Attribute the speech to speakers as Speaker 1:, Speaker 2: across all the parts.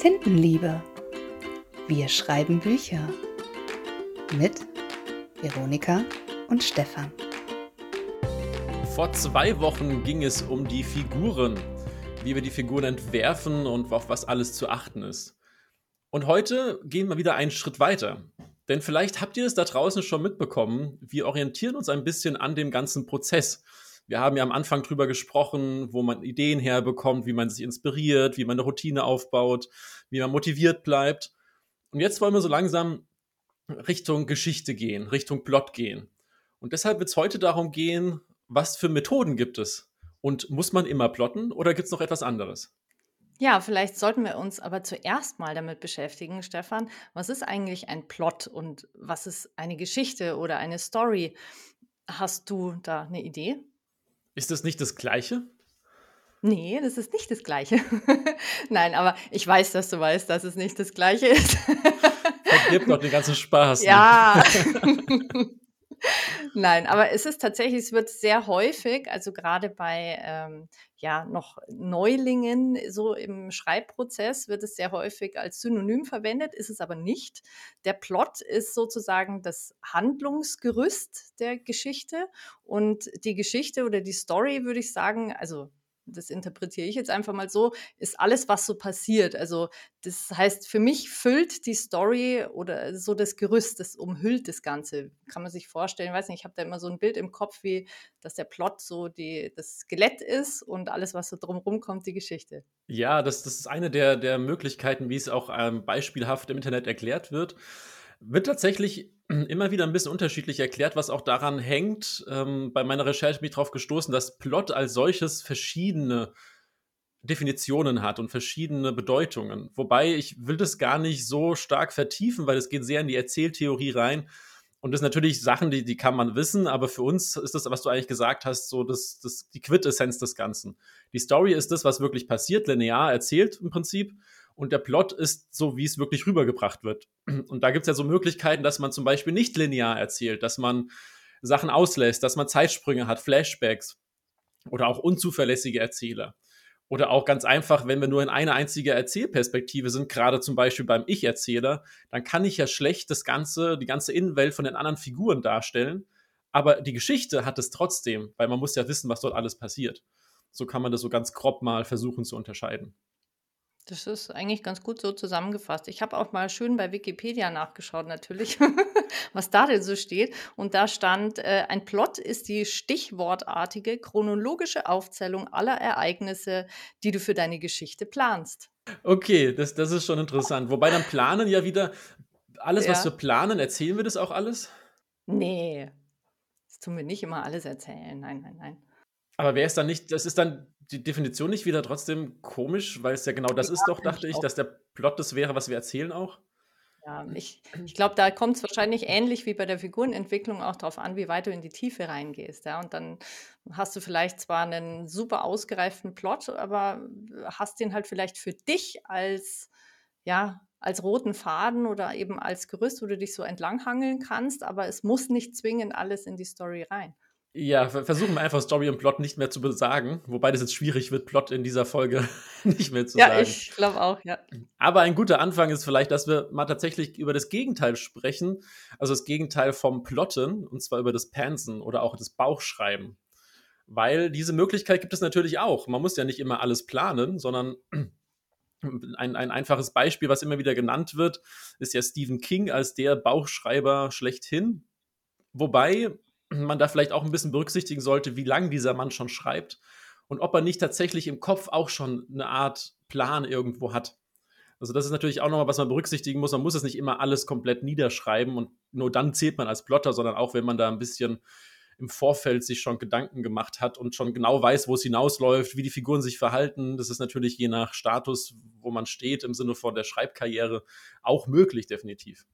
Speaker 1: Tintenliebe. Wir schreiben Bücher. Mit Veronika und Stefan.
Speaker 2: Vor zwei Wochen ging es um die Figuren, wie wir die Figuren entwerfen und auf was alles zu achten ist. Und heute gehen wir wieder einen Schritt weiter. Denn vielleicht habt ihr es da draußen schon mitbekommen, wir orientieren uns ein bisschen an dem ganzen Prozess. Wir haben ja am Anfang drüber gesprochen, wo man Ideen herbekommt, wie man sich inspiriert, wie man eine Routine aufbaut, wie man motiviert bleibt. Und jetzt wollen wir so langsam Richtung Geschichte gehen, Richtung Plot gehen. Und deshalb wird es heute darum gehen, was für Methoden gibt es? Und muss man immer plotten oder gibt es noch etwas anderes?
Speaker 3: Ja, vielleicht sollten wir uns aber zuerst mal damit beschäftigen, Stefan. Was ist eigentlich ein Plot und was ist eine Geschichte oder eine Story? Hast du da eine Idee?
Speaker 2: Ist das nicht das Gleiche?
Speaker 3: Nee, das ist nicht das Gleiche. Nein, aber ich weiß, dass du weißt, dass es nicht das Gleiche ist.
Speaker 2: Vergib doch den ganzen Spaß.
Speaker 3: Ja. Nein, aber es ist tatsächlich, es wird sehr häufig, also gerade bei ähm, ja noch Neulingen so im Schreibprozess wird es sehr häufig als Synonym verwendet, ist es aber nicht. Der Plot ist sozusagen das Handlungsgerüst der Geschichte und die Geschichte oder die Story würde ich sagen, also das interpretiere ich jetzt einfach mal so, ist alles, was so passiert. Also das heißt, für mich füllt die Story oder so das Gerüst, das umhüllt das Ganze. Kann man sich vorstellen, ich weiß nicht, ich habe da immer so ein Bild im Kopf, wie dass der Plot so die, das Skelett ist und alles, was so drumherum kommt, die Geschichte.
Speaker 2: Ja, das, das ist eine der, der Möglichkeiten, wie es auch ähm, beispielhaft im Internet erklärt wird. Wird tatsächlich immer wieder ein bisschen unterschiedlich erklärt, was auch daran hängt. Ähm, bei meiner Recherche bin ich darauf gestoßen, dass Plot als solches verschiedene Definitionen hat und verschiedene Bedeutungen. Wobei ich will das gar nicht so stark vertiefen, weil es geht sehr in die Erzähltheorie rein. Und das sind natürlich Sachen, die, die kann man wissen, aber für uns ist das, was du eigentlich gesagt hast, so das, das, die Quintessenz des Ganzen. Die Story ist das, was wirklich passiert, linear erzählt im Prinzip und der Plot ist so, wie es wirklich rübergebracht wird. Und da gibt es ja so Möglichkeiten, dass man zum Beispiel nicht linear erzählt, dass man Sachen auslässt, dass man Zeitsprünge hat, Flashbacks oder auch unzuverlässige Erzähler. Oder auch ganz einfach, wenn wir nur in eine einzige Erzählperspektive sind, gerade zum Beispiel beim Ich-Erzähler, dann kann ich ja schlecht das ganze, die ganze Innenwelt von den anderen Figuren darstellen. Aber die Geschichte hat es trotzdem, weil man muss ja wissen, was dort alles passiert. So kann man das so ganz grob mal versuchen zu unterscheiden.
Speaker 3: Das ist eigentlich ganz gut so zusammengefasst. Ich habe auch mal schön bei Wikipedia nachgeschaut, natürlich, was da denn so steht. Und da stand, äh, ein Plot ist die stichwortartige chronologische Aufzählung aller Ereignisse, die du für deine Geschichte planst.
Speaker 2: Okay, das, das ist schon interessant. Wobei dann planen ja wieder, alles, ja. was wir planen, erzählen wir das auch alles?
Speaker 3: Nee, das tun wir nicht immer alles erzählen. Nein, nein, nein.
Speaker 2: Aber wäre es dann nicht, das ist dann die Definition nicht wieder trotzdem komisch, weil es ja genau das ja, ist doch, dachte ich, dass der Plot das wäre, was wir erzählen auch?
Speaker 3: Ja, ich, ich glaube, da kommt es wahrscheinlich ähnlich wie bei der Figurenentwicklung auch darauf an, wie weit du in die Tiefe reingehst. Ja? Und dann hast du vielleicht zwar einen super ausgereiften Plot, aber hast den halt vielleicht für dich als, ja, als roten Faden oder eben als Gerüst, wo du dich so entlanghangeln kannst, aber es muss nicht zwingend alles in die Story rein.
Speaker 2: Ja, versuchen wir einfach Story und Plot nicht mehr zu besagen, wobei das jetzt schwierig wird, Plot in dieser Folge nicht mehr zu
Speaker 3: ja,
Speaker 2: sagen.
Speaker 3: Ja, ich glaube auch, ja.
Speaker 2: Aber ein guter Anfang ist vielleicht, dass wir mal tatsächlich über das Gegenteil sprechen, also das Gegenteil vom Plotten, und zwar über das Pansen oder auch das Bauchschreiben. Weil diese Möglichkeit gibt es natürlich auch. Man muss ja nicht immer alles planen, sondern ein, ein einfaches Beispiel, was immer wieder genannt wird, ist ja Stephen King als der Bauchschreiber schlechthin. Wobei man da vielleicht auch ein bisschen berücksichtigen sollte, wie lange dieser Mann schon schreibt und ob er nicht tatsächlich im Kopf auch schon eine Art Plan irgendwo hat. Also das ist natürlich auch nochmal, was man berücksichtigen muss. Man muss es nicht immer alles komplett niederschreiben und nur dann zählt man als Plotter, sondern auch, wenn man da ein bisschen im Vorfeld sich schon Gedanken gemacht hat und schon genau weiß, wo es hinausläuft, wie die Figuren sich verhalten. Das ist natürlich je nach Status, wo man steht, im Sinne von der Schreibkarriere auch möglich, definitiv.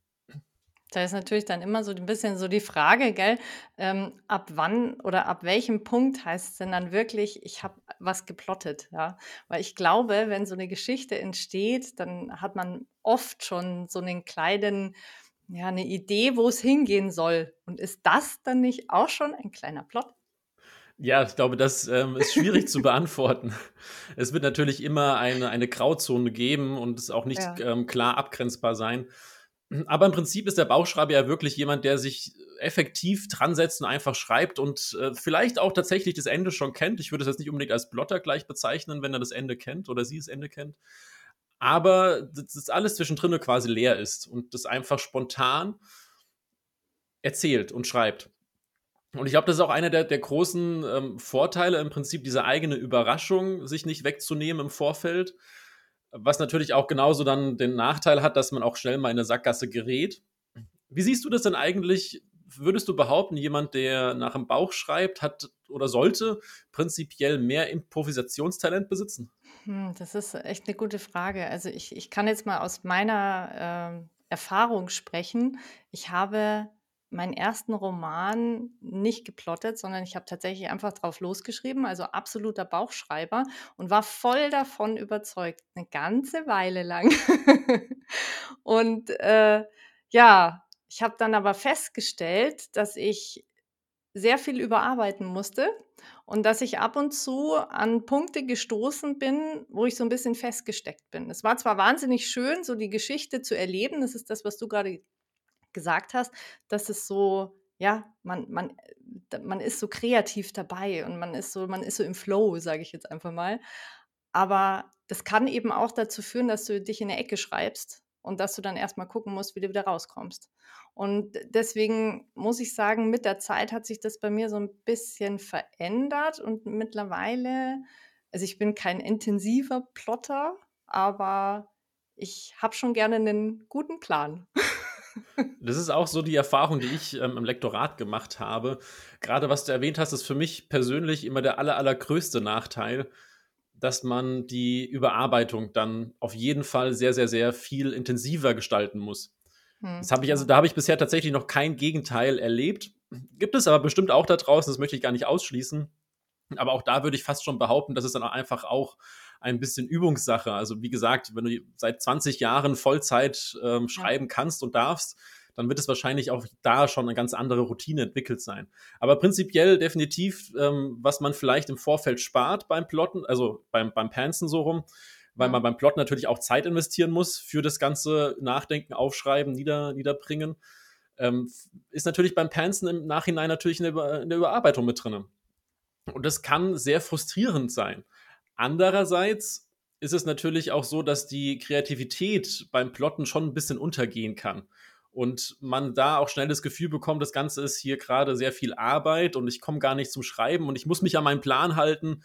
Speaker 3: Da ist natürlich dann immer so ein bisschen so die Frage, gell, ähm, ab wann oder ab welchem Punkt heißt es denn dann wirklich, ich habe was geplottet, ja? Weil ich glaube, wenn so eine Geschichte entsteht, dann hat man oft schon so einen kleinen, ja, eine Idee, wo es hingehen soll. Und ist das dann nicht auch schon ein kleiner Plot?
Speaker 2: Ja, ich glaube, das ähm, ist schwierig zu beantworten. Es wird natürlich immer eine, eine Grauzone geben und es auch nicht
Speaker 3: Ja.
Speaker 2: ähm, klar abgrenzbar sein. Aber im Prinzip ist der Bauchschreiber ja wirklich jemand, der sich effektiv dran setzt und einfach schreibt und äh, vielleicht auch tatsächlich das Ende schon kennt. Ich würde es jetzt nicht unbedingt als Plotter gleich bezeichnen, wenn er das Ende kennt oder sie das Ende kennt. Aber das das alles zwischendrin quasi leer ist und das einfach spontan erzählt und schreibt. Und ich glaube, das ist auch einer der, der großen ähm, Vorteile, im Prinzip diese eigene Überraschung sich nicht wegzunehmen im Vorfeld. Was natürlich auch genauso dann den Nachteil hat, dass man auch schnell mal in eine Sackgasse gerät. Wie siehst du das denn eigentlich? Würdest du behaupten, jemand, der nach dem Bauch schreibt, hat oder sollte prinzipiell mehr Improvisationstalent besitzen?
Speaker 3: Hm, das ist echt eine gute Frage. Also, ich ich kann jetzt mal aus meiner, ähm, Erfahrung sprechen. Ich habe meinen ersten Roman nicht geplottet, sondern ich habe tatsächlich einfach drauf losgeschrieben, also absoluter Bauchschreiber und war voll davon überzeugt, eine ganze Weile lang. Und, äh, ja, ich habe dann aber festgestellt, dass ich sehr viel überarbeiten musste und dass ich ab und zu an Punkte gestoßen bin, wo ich so ein bisschen festgesteckt bin. Es war zwar wahnsinnig schön, so die Geschichte zu erleben, das ist das, was du gerade gesagt hast, dass es so ja, man man äh, man ist so kreativ dabei und man ist so man ist so im Flow, sage ich jetzt einfach mal. Aber das kann eben auch dazu führen, dass du dich in 'ne Ecke schreibst und dass du dann erst mal gucken musst, wie du wieder rauskommst. Und deswegen muss ich sagen, mit der Zeit hat sich das bei mir so ein bisschen verändert und mittlerweile also, ich bin kein intensiver Plotter, aber ich habe schon gerne einen guten Plan.
Speaker 2: Das ist auch so die Erfahrung, die ich ähm, im Lektorat gemacht habe. Gerade was du erwähnt hast, ist für mich persönlich immer der aller, allergrößte Nachteil, dass man die Überarbeitung dann auf jeden Fall sehr, sehr, sehr viel intensiver gestalten muss.
Speaker 3: Mhm,
Speaker 2: Das habe ich also, da habe ich bisher tatsächlich noch kein Gegenteil erlebt. Gibt es aber bestimmt auch da draußen, das möchte ich gar nicht ausschließen. Aber auch da würde ich fast schon behaupten, dass es dann auch einfach auch ein bisschen Übungssache. Also wie gesagt, wenn du seit 20 Jahren Vollzeit ähm, schreiben kannst und darfst, dann wird es wahrscheinlich auch da schon eine ganz andere Routine entwickelt sein. Aber prinzipiell definitiv, ähm, was man vielleicht im Vorfeld spart beim Plotten, also beim, beim Pansen so rum, weil man beim Plot natürlich auch Zeit investieren muss für das ganze Nachdenken, Aufschreiben, Nieder, Niederbringen, ähm, ist natürlich beim Pansen im Nachhinein natürlich eine, Über eine Überarbeitung mit drin. Und das kann sehr frustrierend sein. Andererseits ist es natürlich auch so, dass die Kreativität beim Plotten schon ein bisschen untergehen kann. Und man da auch schnell das Gefühl bekommt, das Ganze ist hier gerade sehr viel Arbeit und ich komme gar nicht zum Schreiben und ich muss mich an meinen Plan halten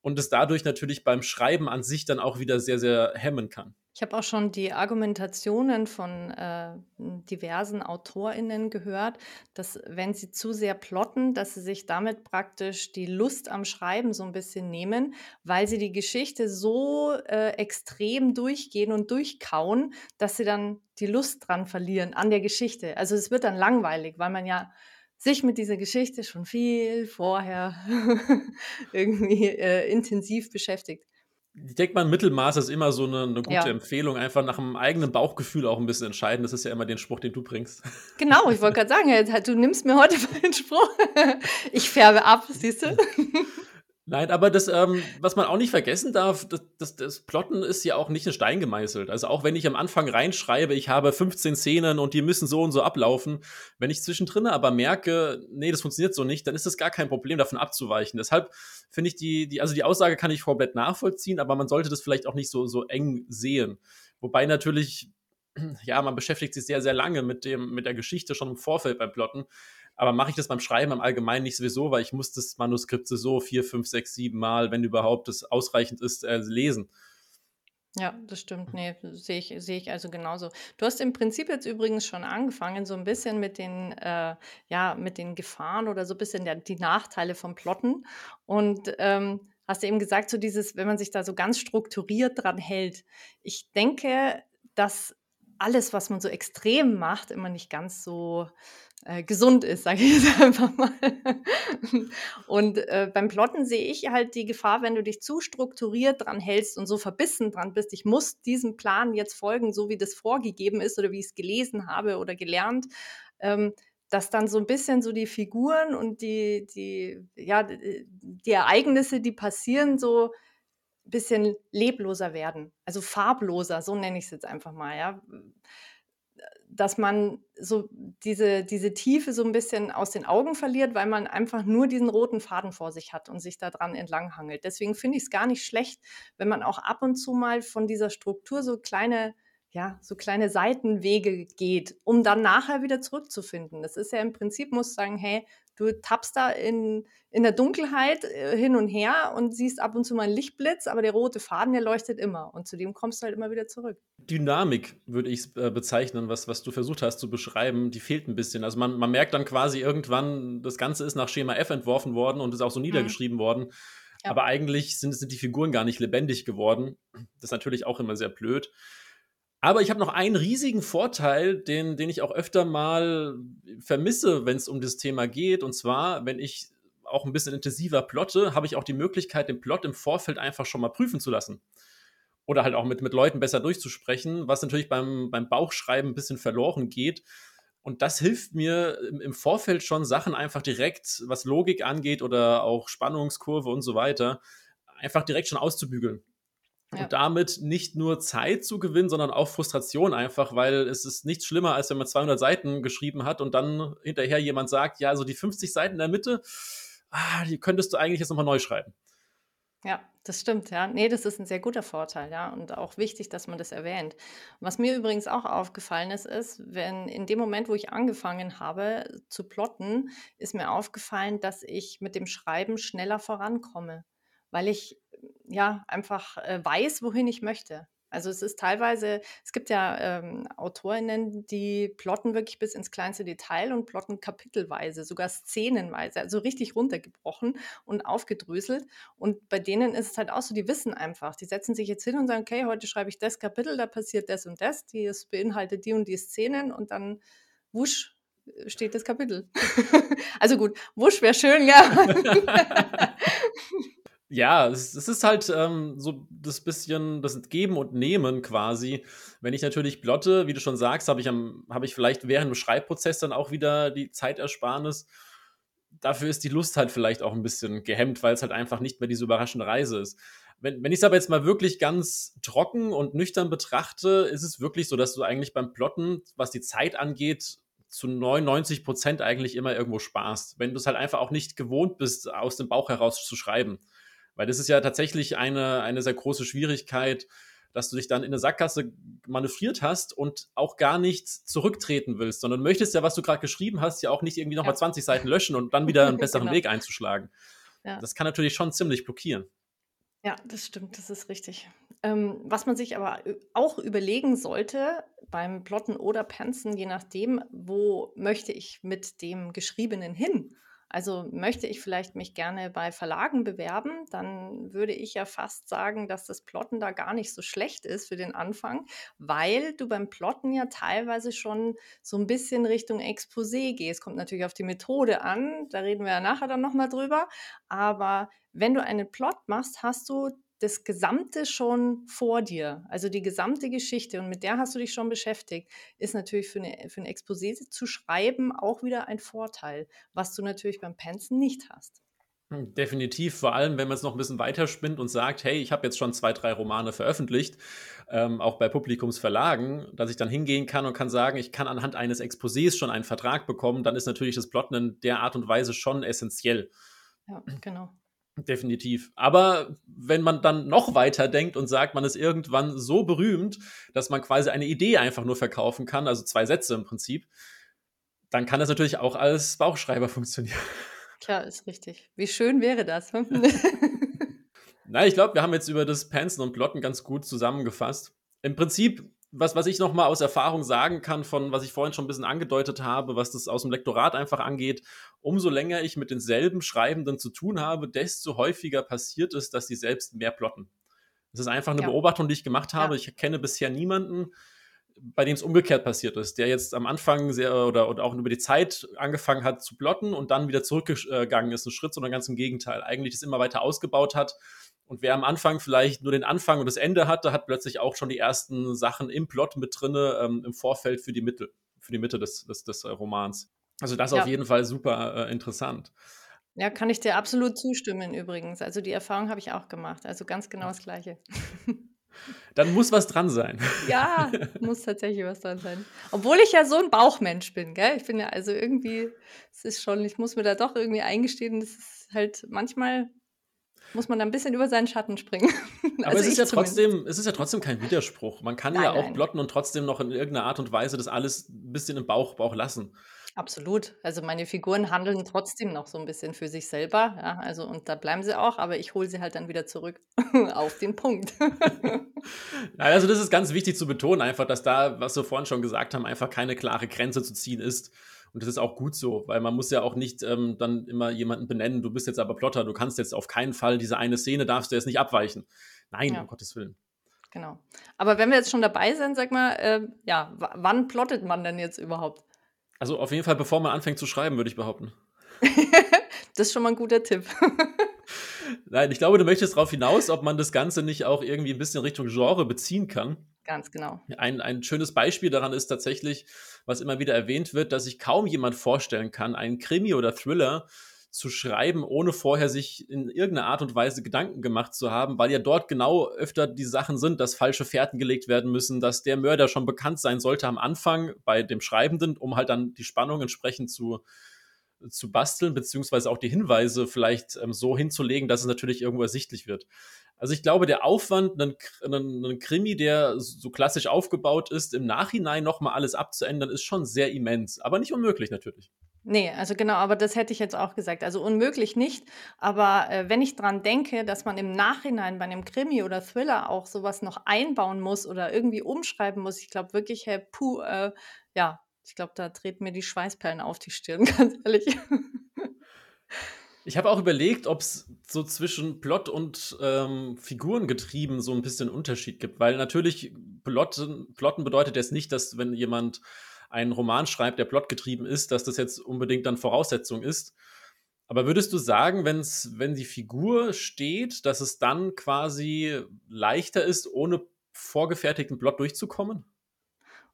Speaker 2: und es dadurch natürlich beim Schreiben an sich dann auch wieder sehr, sehr hemmen kann.
Speaker 3: Ich habe auch schon die Argumentationen von, äh, diversen AutorInnen gehört, dass wenn sie zu sehr plotten, dass sie sich damit praktisch die Lust am Schreiben so ein bisschen nehmen, weil sie die Geschichte so, äh, extrem durchgehen und durchkauen, dass sie dann die Lust dran verlieren an der Geschichte. Also, es wird dann langweilig, weil man ja sich mit dieser Geschichte schon viel vorher irgendwie, äh, intensiv beschäftigt.
Speaker 2: Ich denke mal, Mittelmaß ist immer so eine 'ne gute
Speaker 3: Ja.
Speaker 2: Empfehlung, einfach nach dem eigenen Bauchgefühl auch ein bisschen entscheiden. Das ist ja immer den Spruch, den du bringst.
Speaker 3: Genau, ich wollte gerade sagen, du nimmst mir heute meinen Spruch. Ich färbe ab, siehst du?
Speaker 2: Nein, aber das, ähm, was man auch nicht vergessen darf, das das das Plotten ist ja auch nicht in Stein gemeißelt. Also, auch wenn ich am Anfang reinschreibe, ich habe 15 Szenen und die müssen so und so ablaufen. Wenn ich zwischendrin aber merke, nee, das funktioniert so nicht, dann ist das gar kein Problem, davon abzuweichen. Deshalb finde ich die die also, die Aussage kann ich komplett nachvollziehen, aber man sollte das vielleicht auch nicht so so eng sehen. Wobei natürlich, ja, man beschäftigt sich sehr, sehr lange mit dem mit der Geschichte schon im Vorfeld beim Plotten. Aber mache ich das beim Schreiben im Allgemeinen nicht sowieso, weil ich muss das Manuskript so 4, 5, 6, 7 Mal, wenn überhaupt das ausreichend ist, äh, lesen.
Speaker 3: Ja, das stimmt. Ne, sehe ich sehe ich also genauso. Du hast im Prinzip jetzt übrigens schon angefangen, so ein bisschen mit den, äh ja, mit den Gefahren oder so ein bisschen der die Nachteile vom Plotten und, ähm, hast eben gesagt, so dieses wenn man sich da so ganz strukturiert dran hält. Ich denke, dass alles, was man so extrem macht, immer nicht ganz so, äh, gesund ist, sage ich jetzt einfach mal. Und, äh, beim Plotten sehe ich halt die Gefahr, wenn du dich zu strukturiert dran hältst und so verbissen dran bist: „Ich muss diesem Plan jetzt folgen, so wie das vorgegeben ist oder wie ich's gelesen habe oder gelernt“, ähm, dass dann so ein bisschen so die Figuren und die, die, ja, die Ereignisse, die passieren, so bisschen lebloser werden, also farbloser, so nenne ich es jetzt einfach mal, ja dass man so diese, diese Tiefe so ein bisschen aus den Augen verliert, weil man einfach nur diesen roten Faden vor sich hat und sich daran entlanghangelt. Deswegen finde ich es gar nicht schlecht, wenn man auch ab und zu mal von dieser Struktur so kleine ja, so kleine Seitenwege geht, um dann nachher wieder zurückzufinden. Das ist ja im Prinzip, muss sagen, hey, du tappst da in, in der Dunkelheit äh, hin und her und siehst ab und zu mal einen Lichtblitz, aber der rote Faden, der leuchtet immer und zu dem kommst du halt immer wieder zurück.
Speaker 2: Dynamik würde ich äh, bezeichnen, was, was du versucht hast zu beschreiben, die fehlt ein bisschen. Also man, man merkt dann quasi irgendwann, das Ganze ist nach Schema F entworfen worden und ist auch so mhm. niedergeschrieben mhm. worden. Ja. Aber eigentlich sind, sind die Figuren gar nicht lebendig geworden. Das ist natürlich auch immer sehr blöd. Aber ich habe noch einen riesigen Vorteil, den, den ich auch öfter mal vermisse, wenn es um das Thema geht. Und zwar, wenn ich auch ein bisschen intensiver plotte, habe ich auch die Möglichkeit, den Plot im Vorfeld einfach schon mal prüfen zu lassen. Oder halt auch mit, mit Leuten besser durchzusprechen, was natürlich beim, beim Bauchschreiben ein bisschen verloren geht. Und das hilft mir im, im Vorfeld schon, Sachen einfach direkt, was Logik angeht oder auch Spannungskurve und so weiter, einfach direkt schon auszubügeln. Ja. Und damit nicht nur Zeit zu gewinnen, sondern auch Frustration einfach, weil es ist nichts schlimmer, als wenn man 200 Seiten geschrieben hat und dann hinterher jemand sagt, ja, so die 50 Seiten in der Mitte, ah, die könntest du eigentlich jetzt nochmal neu schreiben.
Speaker 3: Ja, das stimmt, ja. Nee, das ist ein sehr guter Vorteil, ja. Und auch wichtig, dass man das erwähnt. Was mir übrigens auch aufgefallen ist, ist, wenn in dem Moment, wo ich angefangen habe zu plotten, ist mir aufgefallen, dass ich mit dem Schreiben schneller vorankomme, weil ich ja, einfach äh, weiß, wohin ich möchte. Also es ist teilweise, es gibt ja ähm, Autorinnen, die plotten wirklich bis ins kleinste Detail und plotten kapitelweise, sogar szenenweise, also richtig runtergebrochen und aufgedröselt. Und bei denen ist es halt auch so, die wissen einfach, die setzen sich jetzt hin und sagen, okay, heute schreibe ich das Kapitel, da passiert das und das, die beinhaltet die und die Szenen und dann wusch, steht das Kapitel. also gut, wusch wäre schön, ja.
Speaker 2: Ja, es, ist halt ähm, so das bisschen das Geben und Nehmen quasi. Wenn ich natürlich plotte, wie du schon sagst, habe ich, hab ich vielleicht während dem Schreibprozess dann auch wieder die Zeitersparnis. Dafür ist die Lust halt vielleicht auch ein bisschen gehemmt, weil es halt einfach nicht mehr diese überraschende Reise ist. Wenn, wenn ich es aber jetzt mal wirklich ganz trocken und nüchtern betrachte, ist es wirklich so, dass du eigentlich beim Plotten, was die Zeit angeht, zu 99 Prozent eigentlich immer irgendwo sparst. Wenn du es halt einfach auch nicht gewohnt bist, aus dem Bauch heraus zu schreiben. Weil das ist ja tatsächlich eine, eine sehr große Schwierigkeit, dass du dich dann in eine Sackgasse manövriert hast und auch gar nicht zurücktreten willst, sondern möchtest ja, was du gerade geschrieben hast, ja auch nicht irgendwie nochmal ja. 20 Seiten löschen und dann wieder einen besseren genau. Weg einzuschlagen. Ja. Das kann natürlich schon ziemlich blockieren.
Speaker 3: Ja, das stimmt, das ist richtig. Ähm, was man sich aber auch überlegen sollte beim Plotten oder Penzen, je nachdem, wo möchte ich mit dem Geschriebenen hin? Also möchte ich vielleicht mich gerne bei Verlagen bewerben, dann würde ich ja fast sagen, dass das Plotten da gar nicht so schlecht ist für den Anfang, weil du beim Plotten ja teilweise schon so ein bisschen Richtung Exposé gehst. Kommt natürlich auf die Methode an, da reden wir ja nachher dann nochmal drüber. Aber wenn du einen Plot machst, hast du das Gesamte schon vor dir, also die gesamte Geschichte und mit der hast du dich schon beschäftigt, ist natürlich für, eine, für ein Exposé zu schreiben auch wieder ein Vorteil, was du natürlich beim Pensen nicht hast.
Speaker 2: Hm, definitiv, vor allem wenn man es noch ein bisschen weiterspinnt und sagt, hey, ich habe jetzt schon zwei, drei Romane veröffentlicht, ähm, auch bei Publikumsverlagen, dass ich dann hingehen kann und kann sagen, ich kann anhand eines Exposés schon einen Vertrag bekommen, dann ist natürlich das Plotten in der Art und Weise schon essentiell.
Speaker 3: Ja, genau.
Speaker 2: Definitiv. Aber wenn man dann noch weiter denkt und sagt, man ist irgendwann so berühmt, dass man quasi eine Idee einfach nur verkaufen kann, also zwei Sätze im Prinzip, dann kann das natürlich auch als Bauchschreiber funktionieren.
Speaker 3: Klar, ist richtig. Wie schön wäre das?
Speaker 2: Na, ich glaube, wir haben jetzt über das Pensen und Plotten ganz gut zusammengefasst. Im Prinzip was, was ich nochmal aus Erfahrung sagen kann, von was ich vorhin schon ein bisschen angedeutet habe, was das aus dem Lektorat einfach angeht, umso länger ich mit denselben Schreibenden zu tun habe, desto häufiger passiert es, dass sie selbst mehr plotten. Das ist einfach eine ja. Beobachtung, die ich gemacht habe. Ja. Ich kenne bisher niemanden, bei dem es umgekehrt passiert ist, der jetzt am Anfang sehr oder, oder auch über die Zeit angefangen hat zu plotten und dann wieder zurückgegangen ist, einen Schritt, sondern ganz im Gegenteil. Eigentlich das immer weiter ausgebaut hat und wer am Anfang vielleicht nur den Anfang und das Ende hatte, hat plötzlich auch schon die ersten Sachen im Plot mit drinne, ähm, im Vorfeld für die Mitte, für die Mitte des, des, des äh, Romans. Also das ja. auf jeden Fall super äh, interessant.
Speaker 3: Ja, kann ich dir absolut zustimmen übrigens. Also die Erfahrung habe ich auch gemacht. Also ganz genau das Gleiche.
Speaker 2: Dann muss was dran sein.
Speaker 3: Ja, muss tatsächlich was dran sein. Obwohl ich ja so ein Bauchmensch bin, gell? Ich bin ja also irgendwie, es ist schon, ich muss mir da doch irgendwie eingestehen, das ist halt manchmal muss man ein bisschen über seinen Schatten springen.
Speaker 2: Aber also es, ist ja trotzdem, es ist ja trotzdem kein Widerspruch. Man kann nein, ja auch nein. plotten und trotzdem noch in irgendeiner Art und Weise das alles ein bisschen im Bauch, Bauch lassen.
Speaker 3: Absolut. Also meine Figuren handeln trotzdem noch so ein bisschen für sich selber. Ja, also und da bleiben sie auch, aber ich hole sie halt dann wieder zurück auf den Punkt.
Speaker 2: also das ist ganz wichtig zu betonen, einfach, dass da, was wir vorhin schon gesagt haben, einfach keine klare Grenze zu ziehen ist. Und das ist auch gut so, weil man muss ja auch nicht ähm, dann immer jemanden benennen, du bist jetzt aber Plotter, du kannst jetzt auf keinen Fall diese eine Szene, darfst du jetzt nicht abweichen. Nein, ja. um Gottes Willen.
Speaker 3: Genau. Aber wenn wir jetzt schon dabei sind, sag mal, äh, ja, wann plottet man denn jetzt überhaupt?
Speaker 2: Also auf jeden Fall, bevor man anfängt zu schreiben, würde ich behaupten.
Speaker 3: das ist schon mal ein guter Tipp.
Speaker 2: Nein, ich glaube, du möchtest darauf hinaus, ob man das Ganze nicht auch irgendwie ein bisschen Richtung Genre beziehen kann.
Speaker 3: Ganz genau.
Speaker 2: Ein, ein schönes Beispiel daran ist tatsächlich, was immer wieder erwähnt wird, dass sich kaum jemand vorstellen kann, einen Krimi oder Thriller zu schreiben, ohne vorher sich in irgendeiner Art und Weise Gedanken gemacht zu haben, weil ja dort genau öfter die Sachen sind, dass falsche Fährten gelegt werden müssen, dass der Mörder schon bekannt sein sollte am Anfang bei dem Schreibenden, um halt dann die Spannung entsprechend zu, zu basteln, beziehungsweise auch die Hinweise vielleicht ähm, so hinzulegen, dass es natürlich irgendwo ersichtlich wird. Also ich glaube, der Aufwand, einen, einen, einen Krimi, der so klassisch aufgebaut ist, im Nachhinein nochmal alles abzuändern, ist schon sehr immens, aber nicht unmöglich natürlich.
Speaker 3: Nee, also genau, aber das hätte ich jetzt auch gesagt. Also unmöglich nicht. Aber äh, wenn ich dran denke, dass man im Nachhinein bei einem Krimi oder Thriller auch sowas noch einbauen muss oder irgendwie umschreiben muss, ich glaube wirklich, Herr Puh, äh, ja, ich glaube, da treten mir die Schweißperlen auf die Stirn, ganz ehrlich.
Speaker 2: Ich habe auch überlegt, ob es so zwischen Plot und ähm, Figurengetrieben so ein bisschen Unterschied gibt, weil natürlich Plotten, Plotten bedeutet jetzt nicht, dass wenn jemand einen Roman schreibt, der plotgetrieben ist, dass das jetzt unbedingt dann Voraussetzung ist. Aber würdest du sagen, wenn's, wenn die Figur steht, dass es dann quasi leichter ist, ohne vorgefertigten Plot durchzukommen?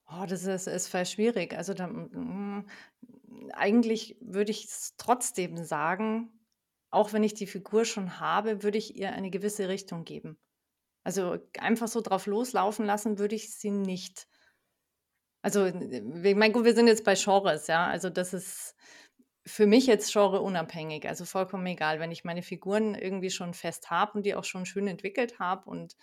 Speaker 3: Oh, das ist, ist voll schwierig. Also da, mm, eigentlich würde ich es trotzdem sagen, auch wenn ich die Figur schon habe, würde ich ihr eine gewisse Richtung geben. Also einfach so drauf loslaufen lassen würde ich sie nicht. Also, ich meine, gut, wir sind jetzt bei Genres, ja. Also, das ist für mich jetzt Genre unabhängig, also vollkommen egal. Wenn ich meine Figuren irgendwie schon fest habe und die auch schon schön entwickelt habe und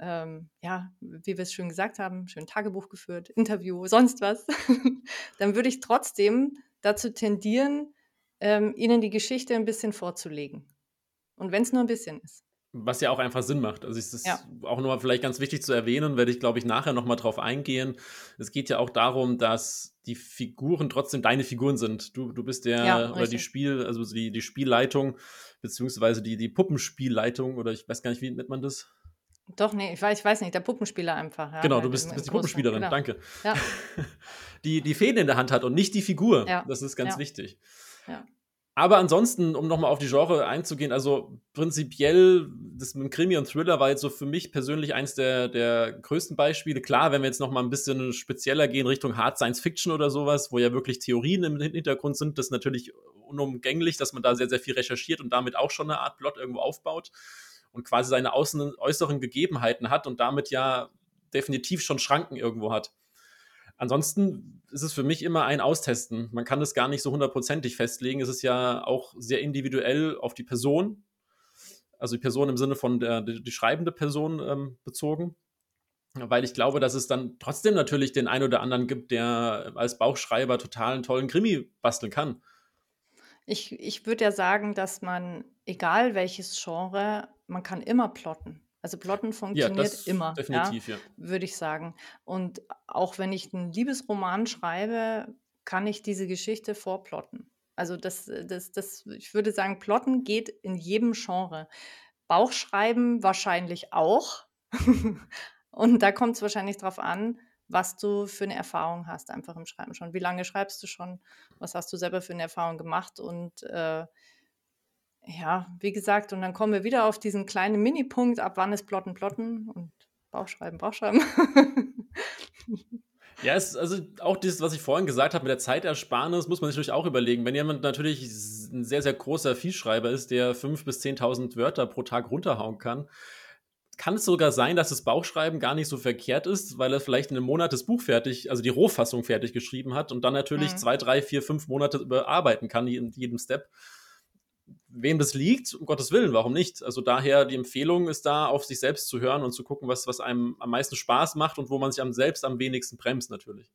Speaker 3: ähm, ja, wie wir es schön gesagt haben, schön Tagebuch geführt, Interview, sonst was, dann würde ich trotzdem dazu tendieren, ähm, ihnen die Geschichte ein bisschen vorzulegen. Und wenn es nur ein bisschen ist.
Speaker 2: Was ja auch einfach Sinn macht. Also es ist ja. auch nochmal vielleicht ganz wichtig zu erwähnen, werde ich, glaube ich, nachher nochmal drauf eingehen. Es geht ja auch darum, dass die Figuren trotzdem deine Figuren sind. Du, du bist der ja, oder die Spiel, also die, die Spielleitung, beziehungsweise die, die Puppenspielleitung, oder ich weiß gar nicht, wie nennt man das?
Speaker 3: Doch, nee, ich weiß, ich weiß nicht, der Puppenspieler einfach.
Speaker 2: Ja, genau, du bist, bist die Puppenspielerin, genau. danke. Ja. Die die Fäden in der Hand hat und nicht die Figur. Das ist ganz wichtig. Ja. Aber ansonsten, um nochmal auf die Genre einzugehen, also prinzipiell, das mit dem Krimi und Thriller war jetzt so für mich persönlich eins der, der größten Beispiele. Klar, wenn wir jetzt nochmal ein bisschen spezieller gehen Richtung Hard Science Fiction oder sowas, wo ja wirklich Theorien im Hintergrund sind, das ist natürlich unumgänglich, dass man da sehr, sehr viel recherchiert und damit auch schon eine Art Plot irgendwo aufbaut und quasi seine außen, äußeren Gegebenheiten hat und damit ja definitiv schon Schranken irgendwo hat. Ansonsten ist es für mich immer ein Austesten. Man kann es gar nicht so hundertprozentig festlegen. Es ist ja auch sehr individuell auf die Person, also die Person im Sinne von der die schreibende Person ähm, bezogen. Weil ich glaube, dass es dann trotzdem natürlich den einen oder anderen gibt, der als Bauchschreiber total einen tollen Krimi basteln kann.
Speaker 3: Ich, ich würde ja sagen, dass man, egal welches Genre, man kann immer plotten. Also Plotten funktioniert ja, immer, definitiv, ja, ja. würde ich sagen. Und auch wenn ich einen Liebesroman schreibe, kann ich diese Geschichte vorplotten. Also das, das, das, ich würde sagen, Plotten geht in jedem Genre. Bauchschreiben wahrscheinlich auch. Und da kommt es wahrscheinlich darauf an, was du für eine Erfahrung hast, einfach im Schreiben schon. Wie lange schreibst du schon? Was hast du selber für eine Erfahrung gemacht? Und äh, ja, wie gesagt, und dann kommen wir wieder auf diesen kleinen Minipunkt, ab wann ist Plotten Plotten und Bauchschreiben, Bauchschreiben.
Speaker 2: Ja, es, also auch dieses, was ich vorhin gesagt habe mit der Zeitersparnis, muss man sich natürlich auch überlegen. Wenn jemand natürlich ein sehr, sehr großer Viehschreiber ist, der 5.000 bis 10.000 Wörter pro Tag runterhauen kann, kann es sogar sein, dass das Bauchschreiben gar nicht so verkehrt ist, weil er vielleicht in einem Monat das Buch fertig, also die Rohfassung fertig geschrieben hat und dann natürlich mhm. zwei, drei, vier, fünf Monate überarbeiten kann in jedem Step. Wem das liegt, um Gottes Willen, warum nicht? Also daher die Empfehlung ist da, auf sich selbst zu hören und zu gucken, was, was einem am meisten Spaß macht und wo man sich am selbst am wenigsten bremst natürlich.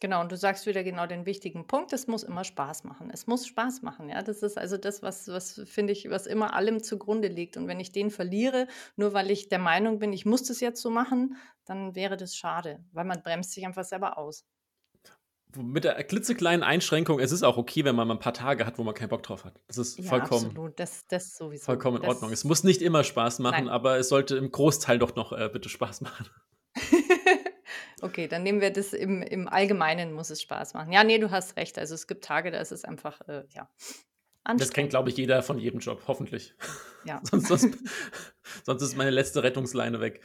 Speaker 3: Genau, und du sagst wieder genau den wichtigen Punkt, es muss immer Spaß machen. Es muss Spaß machen, ja. Das ist also das, was, was finde ich, was immer allem zugrunde liegt. Und wenn ich den verliere, nur weil ich der Meinung bin, ich muss das jetzt so machen, dann wäre das schade, weil man bremst sich einfach selber aus.
Speaker 2: Mit der klitzekleinen Einschränkung, es ist auch okay, wenn man mal ein paar Tage hat, wo man keinen Bock drauf hat. Das ist ja, vollkommen,
Speaker 3: absolut. Das, das sowieso.
Speaker 2: vollkommen in Ordnung. Es muss nicht immer Spaß machen, Nein. aber es sollte im Großteil doch noch äh, bitte Spaß machen.
Speaker 3: Okay, dann nehmen wir das im, im Allgemeinen, muss es Spaß machen. Ja, nee, du hast recht. Also es gibt Tage, da ist es einfach, äh, ja.
Speaker 2: Das kennt, glaube ich, jeder von jedem Job, hoffentlich. Ja. sonst, sonst, sonst ist meine letzte Rettungsleine weg.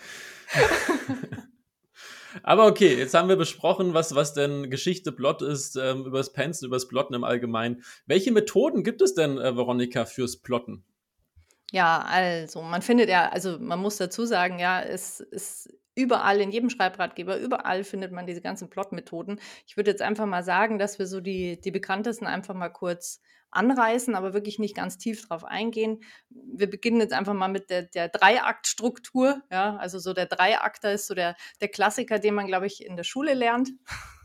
Speaker 2: Aber okay, jetzt haben wir besprochen, was, was denn Geschichte Plot ist, ähm, über das Pensen, über das Plotten im Allgemeinen. Welche Methoden gibt es denn, äh, Veronika, fürs Plotten?
Speaker 3: Ja, also man findet ja, also man muss dazu sagen, ja, es ist Überall, in jedem Schreibratgeber, überall findet man diese ganzen Plot-Methoden. Ich würde jetzt einfach mal sagen, dass wir so die, die bekanntesten einfach mal kurz anreißen, aber wirklich nicht ganz tief drauf eingehen. Wir beginnen jetzt einfach mal mit der, der Dreiaktstruktur. Ja, also so der Dreiakter ist so der, der Klassiker, den man, glaube ich, in der Schule lernt.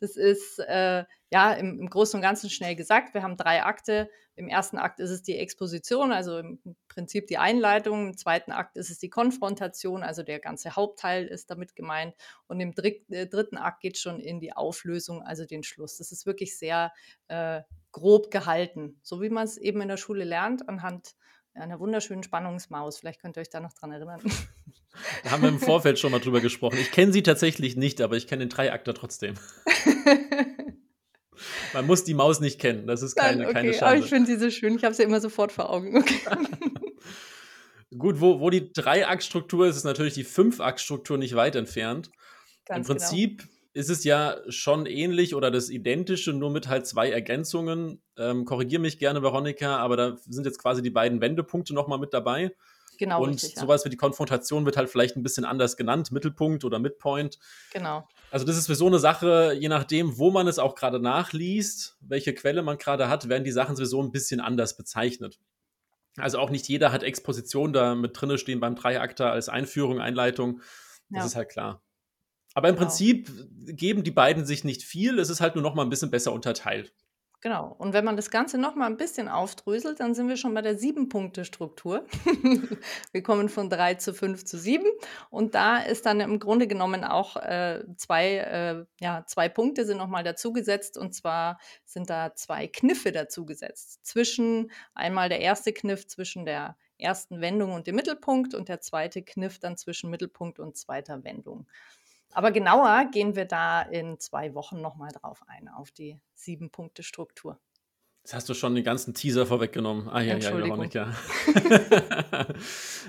Speaker 3: Das ist äh, ja im, im, Großen und Ganzen schnell gesagt. Wir haben drei Akte. Im ersten Akt ist es die Exposition, also im Prinzip die Einleitung. Im zweiten Akt ist es die Konfrontation, also der ganze Hauptteil ist damit gemeint. Und im äh, dritten Akt geht es schon in die Auflösung, also den Schluss. Das ist wirklich sehr äh, grob gehalten, so wie man es eben in der Schule lernt, anhand einer wunderschönen Spannungsmaus. Vielleicht könnt ihr euch da noch dran erinnern.
Speaker 2: Da haben wir im Vorfeld schon mal drüber gesprochen. Ich kenne sie tatsächlich nicht, aber ich kenne den Dreiakter trotzdem. Man muss die Maus nicht kennen, das ist keine, Nein, okay. keine Schande.
Speaker 3: Aber ich finde sie so schön, ich habe sie immer sofort vor Augen. Okay.
Speaker 2: Gut, wo, wo die Dreiaktstruktur ist, ist natürlich die Fünfaktstruktur nicht weit entfernt. Ganz Im genau. Prinzip genau. Ist es ja schon ähnlich oder das Identische, nur mit halt zwei Ergänzungen. Ähm, Korrigiere mich gerne, Veronika, aber da sind jetzt quasi die beiden Wendepunkte nochmal mit dabei. Genau. Und richtig, sowas ja. wie die Konfrontation wird halt vielleicht ein bisschen anders genannt, Mittelpunkt oder Midpoint.
Speaker 3: Genau.
Speaker 2: Also das ist für so eine Sache, je nachdem, wo man es auch gerade nachliest, welche Quelle man gerade hat, werden die Sachen sowieso ein bisschen anders bezeichnet. Also auch nicht jeder hat Exposition da mit drinne stehen beim Dreiakter als Einführung, Einleitung. Das ja. ist halt klar. Aber im genau. Prinzip geben die beiden sich nicht viel, es ist halt nur noch mal ein bisschen besser unterteilt.
Speaker 3: Genau. Und wenn man das Ganze noch mal ein bisschen aufdröselt, dann sind wir schon bei der Sieben-Punkte-Struktur. wir kommen von drei zu fünf zu sieben. Und da ist dann im Grunde genommen auch äh, zwei, äh, ja, zwei Punkte sind noch mal dazugesetzt. Und zwar sind da zwei Kniffe dazugesetzt. Zwischen einmal der erste Kniff zwischen der ersten Wendung und dem Mittelpunkt und der zweite Kniff dann zwischen Mittelpunkt und zweiter Wendung. Aber genauer gehen wir da in zwei Wochen nochmal drauf ein, auf die Sieben-Punkte-Struktur.
Speaker 2: Jetzt hast du schon den ganzen Teaser vorweggenommen. Ah ja, ja, Veronika.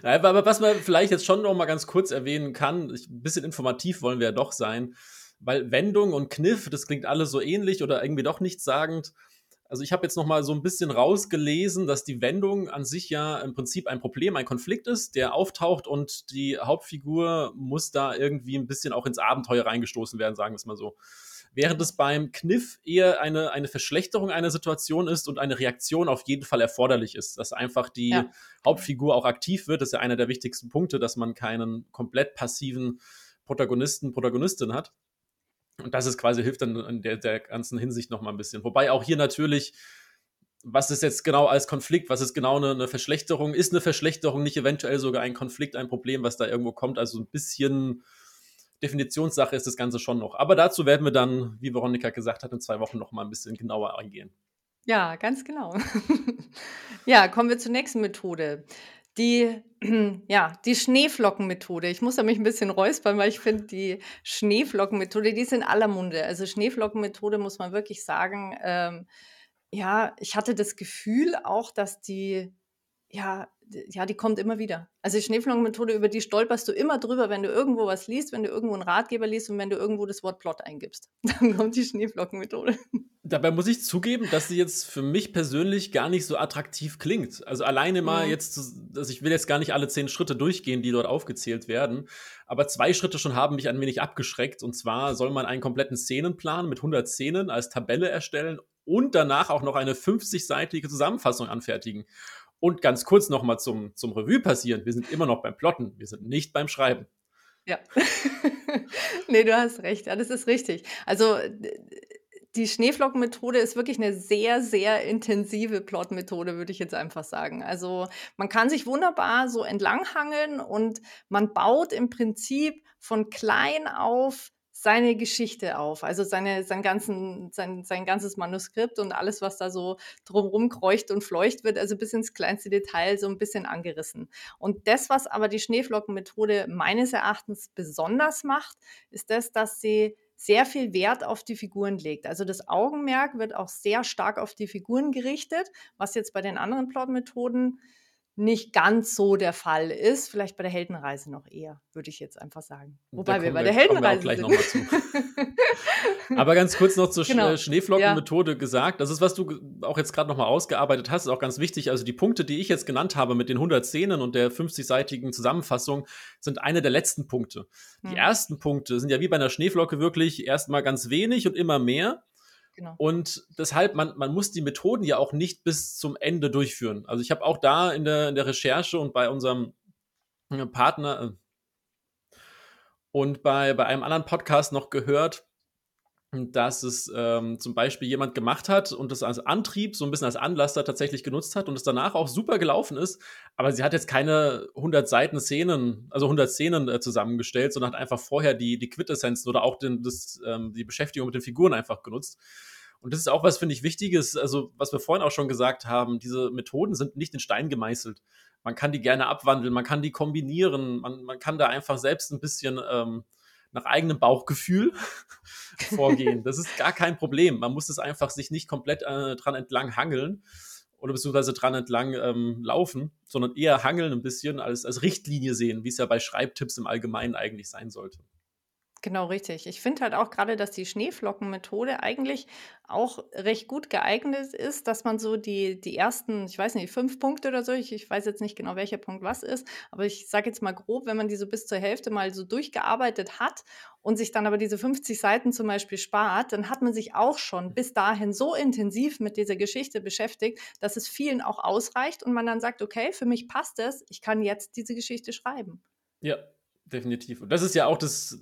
Speaker 2: aber was man vielleicht jetzt schon noch mal ganz kurz erwähnen kann, ein bisschen informativ wollen wir ja doch sein, weil Wendung und Kniff, das klingt alles so ähnlich oder irgendwie doch nichtssagend. sagend also ich habe jetzt noch mal so ein bisschen rausgelesen, dass die Wendung an sich ja im Prinzip ein Problem, ein Konflikt ist, der auftaucht und die Hauptfigur muss da irgendwie ein bisschen auch ins Abenteuer reingestoßen werden, sagen wir es mal so. Während es beim Kniff eher eine, eine Verschlechterung einer Situation ist und eine Reaktion auf jeden Fall erforderlich ist, dass einfach die ja. Hauptfigur auch aktiv wird, das ist ja einer der wichtigsten Punkte, dass man keinen komplett passiven Protagonisten, Protagonistin hat. Und das ist quasi, hilft dann in der, der ganzen Hinsicht nochmal ein bisschen. Wobei auch hier natürlich, was ist jetzt genau als Konflikt, was ist genau eine, eine, Verschlechterung? Ist eine Verschlechterung nicht eventuell sogar ein Konflikt, ein Problem, was da irgendwo kommt? Also ein bisschen Definitionssache ist das Ganze schon noch. Aber dazu werden wir dann, wie Veronika gesagt hat, in zwei Wochen nochmal ein bisschen genauer eingehen.
Speaker 3: Ja, ganz genau. ja, kommen wir zur nächsten Methode. Die, ja, die Schneeflockenmethode. Ich muss da mich ein bisschen räuspern, weil ich finde, die Schneeflockenmethode, die ist in aller Munde. Also Schneeflockenmethode muss man wirklich sagen, ähm, ja, ich hatte das Gefühl auch, dass die ja, ja, die kommt immer wieder. Also die Schneeflockenmethode, über die stolperst du immer drüber, wenn du irgendwo was liest, wenn du irgendwo einen Ratgeber liest und wenn du irgendwo das Wort Plot eingibst. Dann kommt die Schneeflockenmethode.
Speaker 2: Dabei muss ich zugeben, dass sie jetzt für mich persönlich gar nicht so attraktiv klingt. Also alleine mal mhm. jetzt, also ich will jetzt gar nicht alle zehn Schritte durchgehen, die dort aufgezählt werden, aber zwei Schritte schon haben mich ein wenig abgeschreckt. Und zwar soll man einen kompletten Szenenplan mit 100 Szenen als Tabelle erstellen und danach auch noch eine 50-seitige Zusammenfassung anfertigen. Und ganz kurz nochmal zum, zum Revue passieren. Wir sind immer noch beim Plotten, wir sind nicht beim Schreiben.
Speaker 3: Ja. nee, du hast recht. Ja, das ist richtig. Also die Schneeflockenmethode ist wirklich eine sehr, sehr intensive Plotmethode, würde ich jetzt einfach sagen. Also man kann sich wunderbar so entlanghangeln und man baut im Prinzip von klein auf seine Geschichte auf, also seine, sein, ganzen, sein, sein ganzes Manuskript und alles, was da so drumherum kreucht und fleucht, wird also bis ins kleinste Detail so ein bisschen angerissen. Und das, was aber die Schneeflockenmethode meines Erachtens besonders macht, ist das, dass sie sehr viel Wert auf die Figuren legt. Also das Augenmerk wird auch sehr stark auf die Figuren gerichtet, was jetzt bei den anderen Plotmethoden nicht ganz so der Fall ist. Vielleicht bei der Heldenreise noch eher, würde ich jetzt einfach sagen. Wobei wir bei der Heldenreise
Speaker 2: gleich sind. Aber ganz kurz noch zur genau. Äh, Schneeflockenmethode ja. gesagt. Das ist, was du auch jetzt gerade nochmal ausgearbeitet hast, ist auch ganz wichtig. Also die Punkte, die ich jetzt genannt habe mit den 100 Szenen und der 50-seitigen Zusammenfassung, sind eine der letzten Punkte. Hm. Die ersten Punkte sind ja wie bei einer Schneeflocke wirklich erstmal ganz wenig und immer mehr. Genau. Und deshalb, man, man muss die Methoden ja auch nicht bis zum Ende durchführen. Also ich habe auch da in der, in der Recherche und bei unserem äh, Partner äh, und bei, bei einem anderen Podcast noch gehört, dass es ähm, zum Beispiel jemand gemacht hat und das als Antrieb, so ein bisschen als Anlasser tatsächlich genutzt hat und es danach auch super gelaufen ist, aber sie hat jetzt keine 100 Seiten Szenen, also 100 Szenen äh, zusammengestellt, sondern hat einfach vorher die, die Quintessenzen oder auch den, das, ähm, die Beschäftigung mit den Figuren einfach genutzt. Und das ist auch was, finde ich, Wichtiges, also was wir vorhin auch schon gesagt haben, diese Methoden sind nicht in Stein gemeißelt. Man kann die gerne abwandeln, man kann die kombinieren, man, man kann da einfach selbst ein bisschen ähm, nach eigenem Bauchgefühl vorgehen. Das ist gar kein Problem. Man muss es einfach sich nicht komplett äh, dran entlang hangeln oder beziehungsweise dran entlang ähm, laufen, sondern eher hangeln ein bisschen als, als Richtlinie sehen, wie es ja bei Schreibtipps im Allgemeinen eigentlich sein sollte.
Speaker 3: Genau, richtig. Ich finde halt auch gerade, dass die Schneeflockenmethode eigentlich auch recht gut geeignet ist, dass man so die, die ersten, ich weiß nicht, fünf Punkte oder so, ich, ich weiß jetzt nicht genau, welcher Punkt was ist, aber ich sage jetzt mal grob, wenn man die so bis zur Hälfte mal so durchgearbeitet hat und sich dann aber diese 50 Seiten zum Beispiel spart, dann hat man sich auch schon bis dahin so intensiv mit dieser Geschichte beschäftigt, dass es vielen auch ausreicht und man dann sagt, okay, für mich passt es, ich kann jetzt diese Geschichte schreiben.
Speaker 2: Ja, definitiv. Und das ist ja auch das,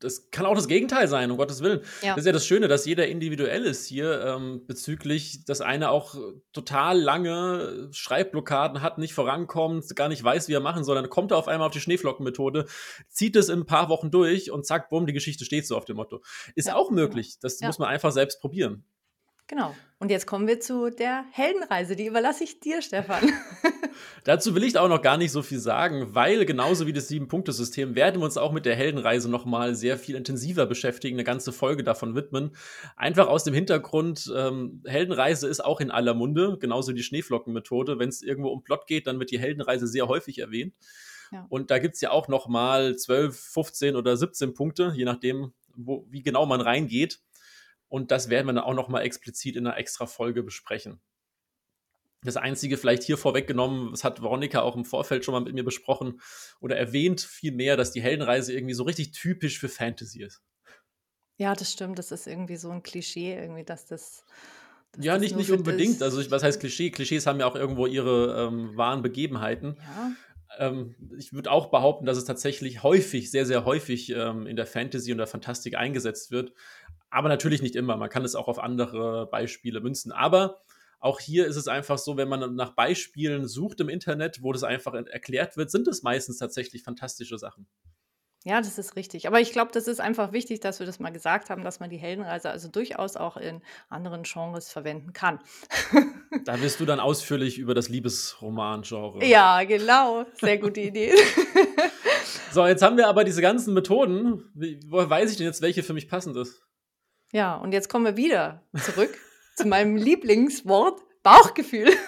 Speaker 2: das kann auch das Gegenteil sein, um Gottes Willen. Ja. Das ist ja das Schöne, dass jeder individuell ist hier ähm, bezüglich, dass einer auch total lange Schreibblockaden hat, nicht vorankommt, gar nicht weiß, wie er machen soll. Dann kommt er auf einmal auf die Schneeflockenmethode, zieht es in ein paar Wochen durch und zack, bumm, die Geschichte steht so auf dem Motto. Ist ja, auch möglich. Das ja. muss man einfach selbst probieren.
Speaker 3: Genau. Und jetzt kommen wir zu der Heldenreise. Die überlasse ich dir, Stefan.
Speaker 2: Dazu will ich auch noch gar nicht so viel sagen, weil genauso wie das Sieben-Punkte-System werden wir uns auch mit der Heldenreise noch mal sehr viel intensiver beschäftigen, eine ganze Folge davon widmen. Einfach aus dem Hintergrund, ähm, Heldenreise ist auch in aller Munde, genauso wie die Schneeflockenmethode. Wenn es irgendwo um Plot geht, dann wird die Heldenreise sehr häufig erwähnt. Ja. Und da gibt es ja auch noch mal 12, 15 oder 17 Punkte, je nachdem, wo, wie genau man reingeht. Und das werden wir dann auch nochmal explizit in einer extra Folge besprechen. Das Einzige vielleicht hier vorweggenommen, das hat Veronika auch im Vorfeld schon mal mit mir besprochen oder erwähnt vielmehr, dass die Heldenreise irgendwie so richtig typisch für Fantasy ist.
Speaker 3: Ja, das stimmt. Das ist irgendwie so ein Klischee, irgendwie, dass das.
Speaker 2: Dass ja, das nicht, nicht unbedingt. Also, was heißt Klischee? Klischees haben ja auch irgendwo ihre ähm, wahren Begebenheiten. Ja. Ähm, ich würde auch behaupten, dass es tatsächlich häufig, sehr, sehr häufig ähm, in der Fantasy und der Fantastik eingesetzt wird. Aber natürlich nicht immer. Man kann es auch auf andere Beispiele münzen. Aber auch hier ist es einfach so, wenn man nach Beispielen sucht im Internet, wo das einfach erklärt wird, sind es meistens tatsächlich fantastische Sachen.
Speaker 3: Ja, das ist richtig. Aber ich glaube, das ist einfach wichtig, dass wir das mal gesagt haben, dass man die Heldenreise also durchaus auch in anderen Genres verwenden kann.
Speaker 2: da wirst du dann ausführlich über das Liebesroman-Genre.
Speaker 3: Ja, genau. Sehr gute Idee.
Speaker 2: so, jetzt haben wir aber diese ganzen Methoden. woher weiß ich denn jetzt, welche für mich passend ist?
Speaker 3: Ja, und jetzt kommen wir wieder zurück zu meinem Lieblingswort Bauchgefühl.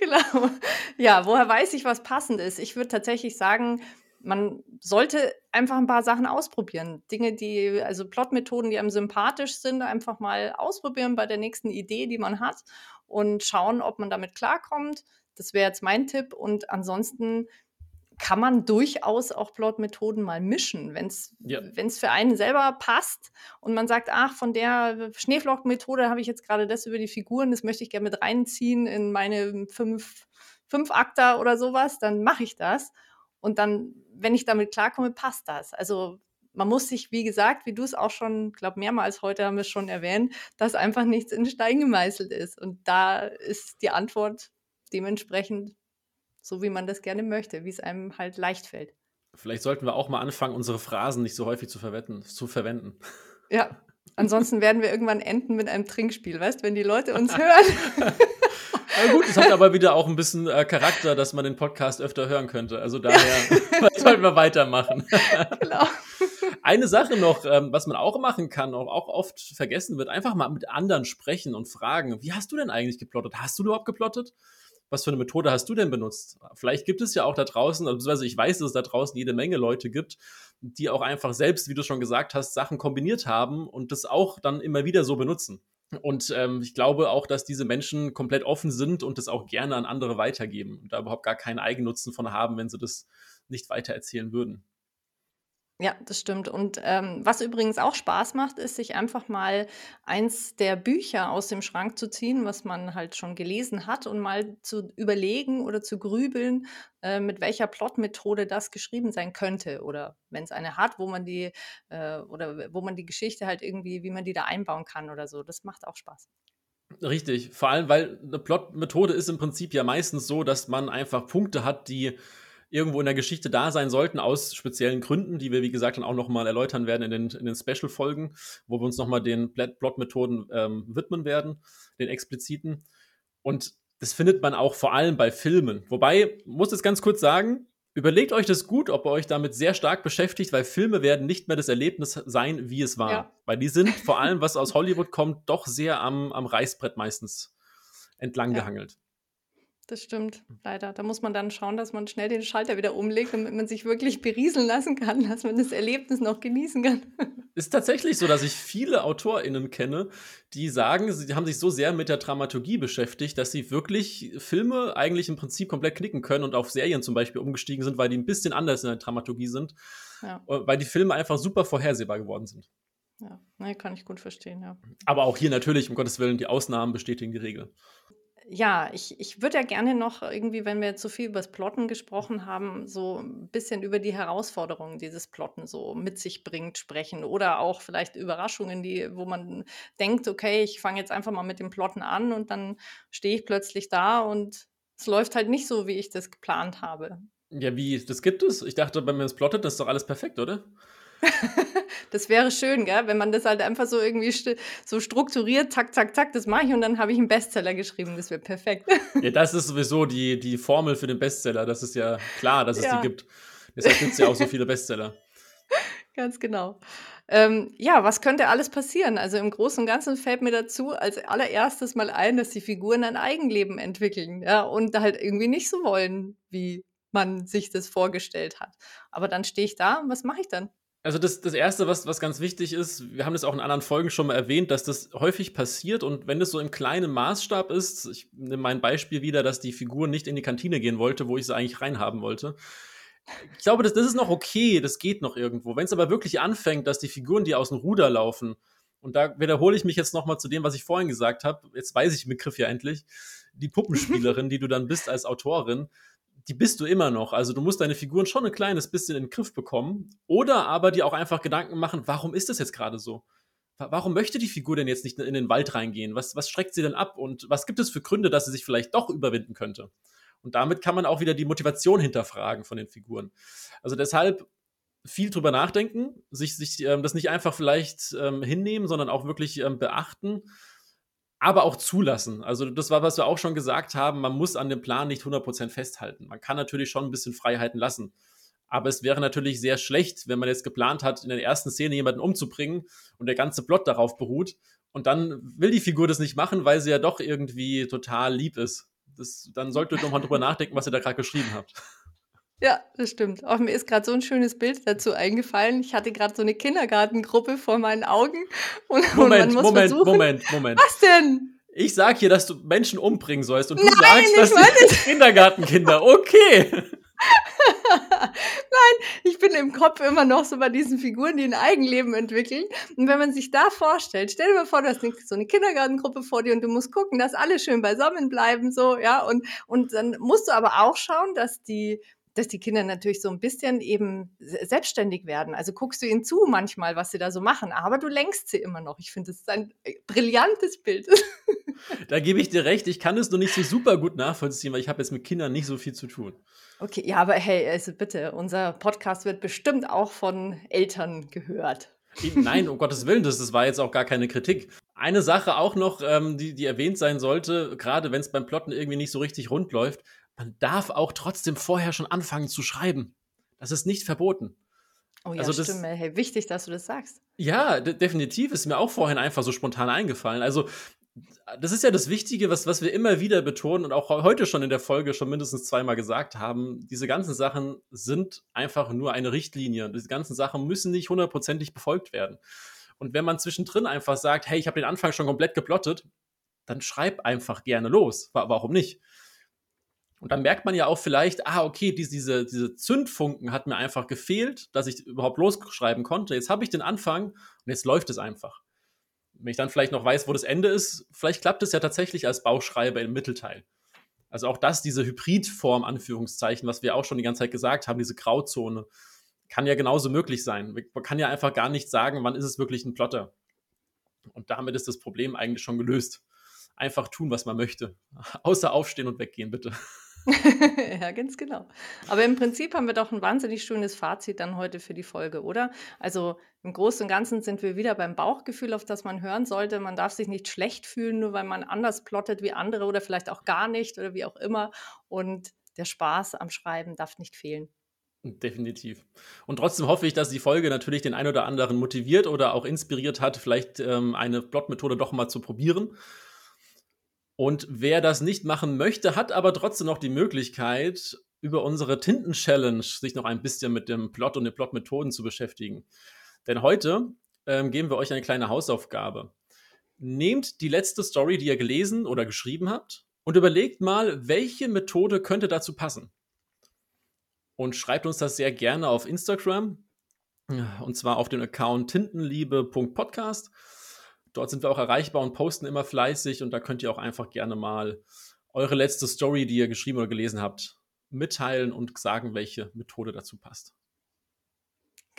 Speaker 3: Genau. Ja, woher weiß ich, was passend ist? Ich würde tatsächlich sagen, man sollte einfach ein paar Sachen ausprobieren. Dinge, die also Plotmethoden, die einem sympathisch sind, einfach mal ausprobieren bei der nächsten Idee, die man hat und schauen, ob man damit klarkommt. Das wäre jetzt mein Tipp und ansonsten kann man durchaus auch Plotmethoden mal mischen, wenn es
Speaker 2: Ja.
Speaker 3: für einen selber passt und man sagt: „Ach, von der Schneeflockenmethode habe ich jetzt gerade das über die Figuren, das möchte ich gerne mit reinziehen in meine fünf Fünfakter oder sowas, dann mache ich das. Und dann, wenn ich damit klarkomme, passt das. Also, man muss sich, wie gesagt, wie du es auch schon, glaube mehrmals heute haben wir es schon erwähnt, dass einfach nichts in Stein gemeißelt ist. Und da ist die Antwort dementsprechend so, wie man das gerne möchte, wie es einem halt leicht fällt.
Speaker 2: Vielleicht sollten wir auch mal anfangen, unsere Phrasen nicht so häufig zu verwenden. Zu verwenden.
Speaker 3: Ja, ansonsten werden wir irgendwann enden mit einem Trinkspiel, weißt, wenn die Leute uns hören.
Speaker 2: Na gut, es hat aber wieder auch ein bisschen äh, Charakter, dass man den Podcast öfter hören könnte. Also daher sollten wir weitermachen.
Speaker 3: genau.
Speaker 2: Eine Sache noch, ähm, was man auch machen kann, auch, auch oft vergessen wird, einfach mal mit anderen sprechen und fragen, wie hast du denn eigentlich geplottet? Hast du überhaupt geplottet? Was für eine Methode hast du denn benutzt? Vielleicht gibt es ja auch da draußen, beziehungsweise ich weiß, dass es da draußen jede Menge Leute gibt, die auch einfach selbst, wie du schon gesagt hast, Sachen kombiniert haben und das auch dann immer wieder so benutzen. Und ähm, ich glaube auch, dass diese Menschen komplett offen sind und das auch gerne an andere weitergeben und da überhaupt gar keinen Eigennutzen von haben, wenn sie das nicht weitererzählen würden.
Speaker 3: Ja, das stimmt. Und ähm, was übrigens auch Spaß macht, ist, sich einfach mal eins der Bücher aus dem Schrank zu ziehen, was man halt schon gelesen hat, und mal zu überlegen oder zu grübeln, äh, mit welcher Plotmethode das geschrieben sein könnte. Oder wenn es eine hat, wo man die äh, oder wo man die Geschichte halt irgendwie, wie man die da einbauen kann oder so. Das macht auch Spaß.
Speaker 2: Richtig, vor allem, weil eine Plotmethode ist im Prinzip ja meistens so, dass man einfach Punkte hat, die irgendwo in der Geschichte da sein sollten, aus speziellen Gründen, die wir, wie gesagt, dann auch nochmal erläutern werden in den, in den Special-Folgen, wo wir uns nochmal den Plot-Methoden ähm, widmen werden, den expliziten. Und das findet man auch vor allem bei Filmen. Wobei, muss es ganz kurz sagen, überlegt euch das gut, ob ihr euch damit sehr stark beschäftigt, weil Filme werden nicht mehr das Erlebnis sein, wie es war. Ja. Weil die sind vor allem, was aus Hollywood kommt, doch sehr am, am Reißbrett meistens entlang ja. gehangelt.
Speaker 3: Das stimmt, leider. Da muss man dann schauen, dass man schnell den Schalter wieder umlegt, damit man sich wirklich berieseln lassen kann, dass man das Erlebnis noch genießen kann.
Speaker 2: Ist tatsächlich so, dass ich viele AutorInnen kenne, die sagen, sie haben sich so sehr mit der Dramaturgie beschäftigt, dass sie wirklich Filme eigentlich im Prinzip komplett knicken können und auf Serien zum Beispiel umgestiegen sind, weil die ein bisschen anders in der Dramaturgie sind. Ja. Weil die Filme einfach super vorhersehbar geworden sind.
Speaker 3: Ja, nee, kann ich gut verstehen, ja.
Speaker 2: Aber auch hier natürlich, um Gottes Willen, die Ausnahmen bestätigen die Regel
Speaker 3: ja, ich, ich würde ja gerne noch irgendwie, wenn wir jetzt so viel über das Plotten gesprochen haben, so ein bisschen über die Herausforderungen dieses Plotten so mit sich bringt, sprechen oder auch vielleicht Überraschungen, die, wo man denkt, okay, ich fange jetzt einfach mal mit dem Plotten an und dann stehe ich plötzlich da und es läuft halt nicht so, wie ich das geplant habe.
Speaker 2: Ja, wie, das gibt es? Ich dachte, wenn man es plottet, das ist doch alles perfekt, oder?
Speaker 3: das wäre schön, gell? wenn man das halt einfach so irgendwie st so strukturiert, zack, zack, zack, das mache ich und dann habe ich einen Bestseller geschrieben. Das wäre perfekt.
Speaker 2: Ja, das ist sowieso die, die Formel für den Bestseller. Das ist ja klar, dass es ja. die gibt. Deshalb gibt es ja auch so viele Bestseller.
Speaker 3: Ganz genau. Ähm, ja, was könnte alles passieren? Also im Großen und Ganzen fällt mir dazu als allererstes mal ein, dass die Figuren ein Eigenleben entwickeln ja, und halt irgendwie nicht so wollen, wie man sich das vorgestellt hat. Aber dann stehe ich da und was mache ich dann?
Speaker 2: Also das, das Erste, was, was ganz wichtig ist, wir haben das auch in anderen Folgen schon mal erwähnt, dass das häufig passiert und wenn das so im kleinen Maßstab ist, ich nehme mein Beispiel wieder, dass die Figur nicht in die Kantine gehen wollte, wo ich sie eigentlich reinhaben wollte. Ich glaube, das, das ist noch okay, das geht noch irgendwo. Wenn es aber wirklich anfängt, dass die Figuren, die aus dem Ruder laufen, und da wiederhole ich mich jetzt nochmal zu dem, was ich vorhin gesagt habe, jetzt weiß ich den Begriff ja endlich, die Puppenspielerin, die du dann bist als Autorin, die bist du immer noch. Also du musst deine Figuren schon ein kleines bisschen in den Griff bekommen. Oder aber dir auch einfach Gedanken machen, warum ist das jetzt gerade so? Warum möchte die Figur denn jetzt nicht in den Wald reingehen? Was, was schreckt sie denn ab? Und was gibt es für Gründe, dass sie sich vielleicht doch überwinden könnte? Und damit kann man auch wieder die Motivation hinterfragen von den Figuren. Also deshalb viel drüber nachdenken, sich, sich ähm, das nicht einfach vielleicht ähm, hinnehmen, sondern auch wirklich ähm, beachten aber auch zulassen. Also das war, was wir auch schon gesagt haben, man muss an dem Plan nicht 100% festhalten. Man kann natürlich schon ein bisschen Freiheiten lassen. Aber es wäre natürlich sehr schlecht, wenn man jetzt geplant hat, in der ersten Szene jemanden umzubringen und der ganze Plot darauf beruht. Und dann will die Figur das nicht machen, weil sie ja doch irgendwie total lieb ist. Das, dann solltet ihr nochmal drüber nachdenken, was ihr da gerade geschrieben habt.
Speaker 3: Ja, das stimmt. Auch mir ist gerade so ein schönes Bild dazu eingefallen. Ich hatte gerade so eine Kindergartengruppe vor meinen Augen
Speaker 2: und, Moment, und man muss Moment, versuchen Moment, Moment.
Speaker 3: Was denn?
Speaker 2: Ich sag hier, dass du Menschen umbringen sollst und du Nein, sagst, dass meine... Kindergartenkinder. Okay.
Speaker 3: Nein, ich bin im Kopf immer noch so bei diesen Figuren, die ein Eigenleben entwickeln. Und wenn man sich da vorstellt, stell dir mal vor, du hast so eine Kindergartengruppe vor dir und du musst gucken, dass alle schön beisammen bleiben, so, ja. Und, und dann musst du aber auch schauen, dass die, dass die Kinder natürlich so ein bisschen eben selbstständig werden. Also guckst du ihnen zu manchmal, was sie da so machen, aber du lenkst sie immer noch. Ich finde, das ist ein äh, brillantes Bild.
Speaker 2: Da gebe ich dir recht. Ich kann es nur nicht so super gut nachvollziehen, weil ich habe jetzt mit Kindern nicht so viel zu tun.
Speaker 3: Okay, ja, aber hey, also bitte, unser Podcast wird bestimmt auch von Eltern gehört.
Speaker 2: Nein, um Gottes Willen, das, das war jetzt auch gar keine Kritik. Eine Sache auch noch, ähm, die, die erwähnt sein sollte, gerade wenn es beim Plotten irgendwie nicht so richtig rund läuft, man darf auch trotzdem vorher schon anfangen zu schreiben. Das ist nicht verboten.
Speaker 3: Oh ja, also das, stimmt. Hey, wichtig, dass du das sagst.
Speaker 2: Ja, definitiv ist mir auch vorhin einfach so spontan eingefallen. Also das ist ja das Wichtige, was, was wir immer wieder betonen und auch heute schon in der Folge schon mindestens zweimal gesagt haben. Diese ganzen Sachen sind einfach nur eine Richtlinie. Diese ganzen Sachen müssen nicht hundertprozentig befolgt werden. Und wenn man zwischendrin einfach sagt, hey, ich habe den Anfang schon komplett geplottet, dann schreib einfach gerne los. Warum nicht? Und dann merkt man ja auch vielleicht, ah, okay, diese, diese Zündfunken hat mir einfach gefehlt, dass ich überhaupt losschreiben konnte. Jetzt habe ich den Anfang und jetzt läuft es einfach. Wenn ich dann vielleicht noch weiß, wo das Ende ist, vielleicht klappt es ja tatsächlich als Bauchschreiber im Mittelteil. Also auch das, diese Hybridform, Anführungszeichen, was wir auch schon die ganze Zeit gesagt haben, diese Grauzone, kann ja genauso möglich sein. Man kann ja einfach gar nicht sagen, wann ist es wirklich ein Plotter. Und damit ist das Problem eigentlich schon gelöst. Einfach tun, was man möchte. Außer aufstehen und weggehen, bitte.
Speaker 3: Ja, ganz genau. Aber im Prinzip haben wir doch ein wahnsinnig schönes Fazit dann heute für die Folge, oder? Also im Großen und Ganzen sind wir wieder beim Bauchgefühl, auf das man hören sollte. Man darf sich nicht schlecht fühlen, nur weil man anders plottet wie andere oder vielleicht auch gar nicht oder wie auch immer. Und der Spaß am Schreiben darf nicht fehlen.
Speaker 2: Definitiv. Und trotzdem hoffe ich, dass die Folge natürlich den einen oder anderen motiviert oder auch inspiriert hat, vielleicht ähm, eine Plotmethode doch mal zu probieren. Und wer das nicht machen möchte, hat aber trotzdem noch die Möglichkeit, über unsere Tinten-Challenge sich noch ein bisschen mit dem Plot und den Plotmethoden zu beschäftigen. Denn heute ähm, geben wir euch eine kleine Hausaufgabe. Nehmt die letzte Story, die ihr gelesen oder geschrieben habt, und überlegt mal, welche Methode könnte dazu passen. Und schreibt uns das sehr gerne auf Instagram, und zwar auf dem Account tintenliebe.podcast. Dort sind wir auch erreichbar und posten immer fleißig und da könnt ihr auch einfach gerne mal eure letzte Story, die ihr geschrieben oder gelesen habt, mitteilen und sagen, welche Methode dazu passt.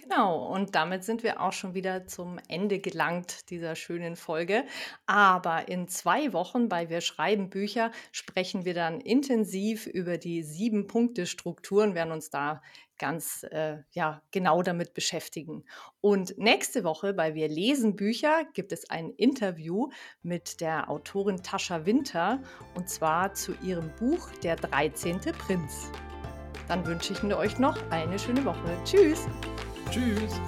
Speaker 3: Genau, und damit sind wir auch schon wieder zum Ende gelangt dieser schönen Folge. Aber in zwei Wochen bei Wir schreiben Bücher sprechen wir dann intensiv über die sieben Punkte Strukturen, werden uns da ganz äh, ja, genau damit beschäftigen. Und nächste Woche bei Wir lesen Bücher gibt es ein Interview mit der Autorin Tascha Winter und zwar zu ihrem Buch Der 13. Prinz. Dann wünsche ich euch noch eine schöne Woche. Tschüss!
Speaker 2: Tschüss!